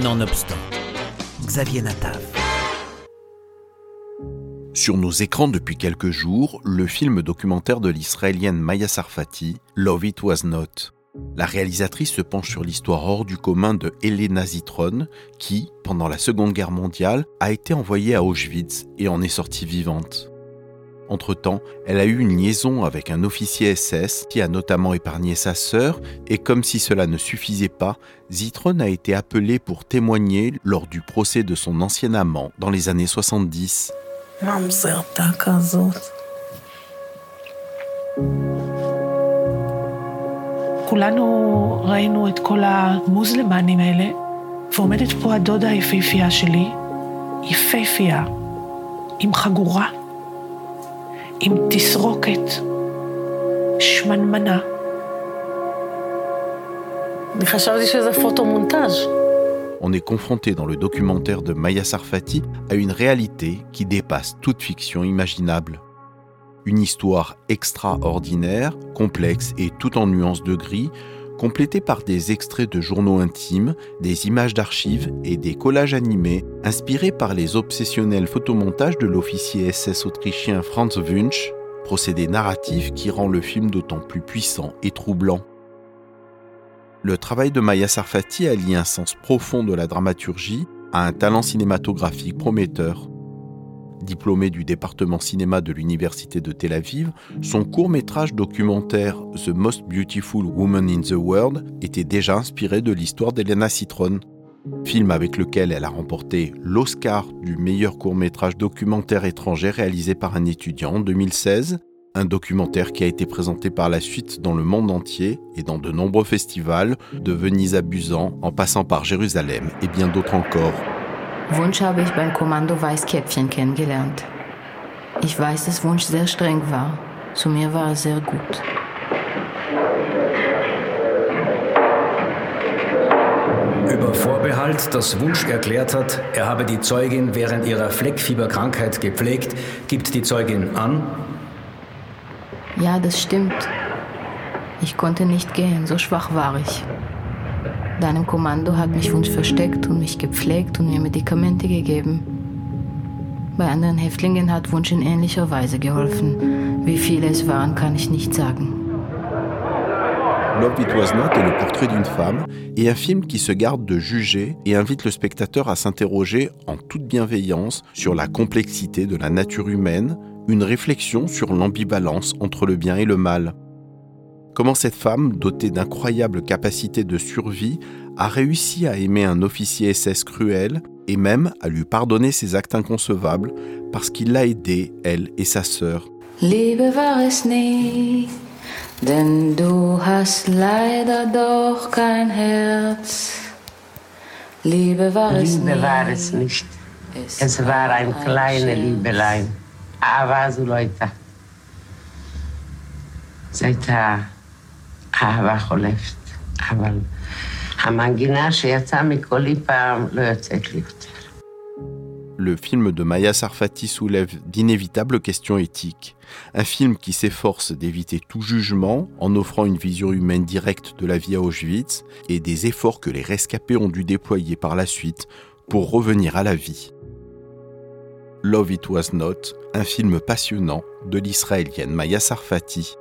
Nonobstant, Xavier Natav. Sur nos écrans depuis quelques jours, le film documentaire de l'israélienne Maya Sarfati, Love It Was Not. La réalisatrice se penche sur l'histoire hors du commun de Elena Zitron, qui, pendant la Seconde Guerre mondiale, a été envoyée à Auschwitz et en est sortie vivante. Entre-temps, elle a eu une liaison avec un officier SS qui a notamment épargné sa sœur, et comme si cela ne suffisait pas, Zitron a été appelée pour témoigner lors du procès de son ancien amant dans les années 70. כולנו ראינו את כל המוזלמנים האלה, ועומדת פה הדודה היפהפייה שלי, יפהפייה, עם חגורה, עם תסרוקת, שמנמנה. אני חשבתי שזה פוטו-מונטאז'. on est confronté dans le documentaire de Maya Sarfati à une réalité qui dépasse toute fiction imaginable. Une histoire extraordinaire, complexe et tout en nuances de gris, complétée par des extraits de journaux intimes, des images d'archives et des collages animés inspirés par les obsessionnels photomontages de l'officier SS autrichien Franz Wunsch, procédé narratif qui rend le film d'autant plus puissant et troublant. Le travail de Maya Sarfati allie un sens profond de la dramaturgie à un talent cinématographique prometteur. Diplômé du département cinéma de l'Université de Tel Aviv, son court-métrage documentaire The Most Beautiful Woman in the World était déjà inspiré de l'histoire d'Elena Citron, film avec lequel elle a remporté l'Oscar du meilleur court-métrage documentaire étranger réalisé par un étudiant en 2016 un documentaire qui a été présenté par la suite dans le monde entier et dans de nombreux festivals, de Venise à Busan en passant par Jérusalem et bien d'autres encore. Wunsch habe ich beim Kommando Weißkäppchen kennengelernt. Ich weiß, dass Wunsch sehr streng war. Zu mir war er sehr gut. Über Vorbehalt, dass Wunsch erklärt hat, er habe die Zeugin während ihrer Fleckfieberkrankheit gepflegt, gibt die Zeugin an, ja, das stimmt. Ich konnte nicht gehen, so schwach war ich. Deinem Kommando hat mich Wunsch versteckt und mich gepflegt und mir Medikamente gegeben. Bei anderen Häftlingen hat Wunsch in ähnlicher Weise geholfen. Wie viele es waren, kann ich nicht sagen. Love It Was Not est le portrait d'une femme et un film qui se garde de juger et invite le spectateur à s'interroger en toute bienveillance sur la complexité de la nature humaine, une réflexion sur l'ambivalence entre le bien et le mal. Comment cette femme, dotée d'incroyables capacités de survie, a réussi à aimer un officier SS cruel et même à lui pardonner ses actes inconcevables parce qu'il l'a aidée, elle et sa sœur. Denn du hast leider doch kein Herz. Liebe war es, nicht. Es war ein Liebelein. Aber so Leute הייתה אהבה חולפת, אבל המנגינה שיצאה מקולי פעם לא יוצאת לי יותר. le film de Maya Sarfati soulève d'inévitables questions éthiques. Un film qui s'efforce d'éviter tout jugement en offrant une vision humaine directe de la vie à Auschwitz et des efforts que les rescapés ont dû déployer par la suite pour revenir à la vie. Love It Was Not, un film passionnant de l'israélienne Maya Sarfati.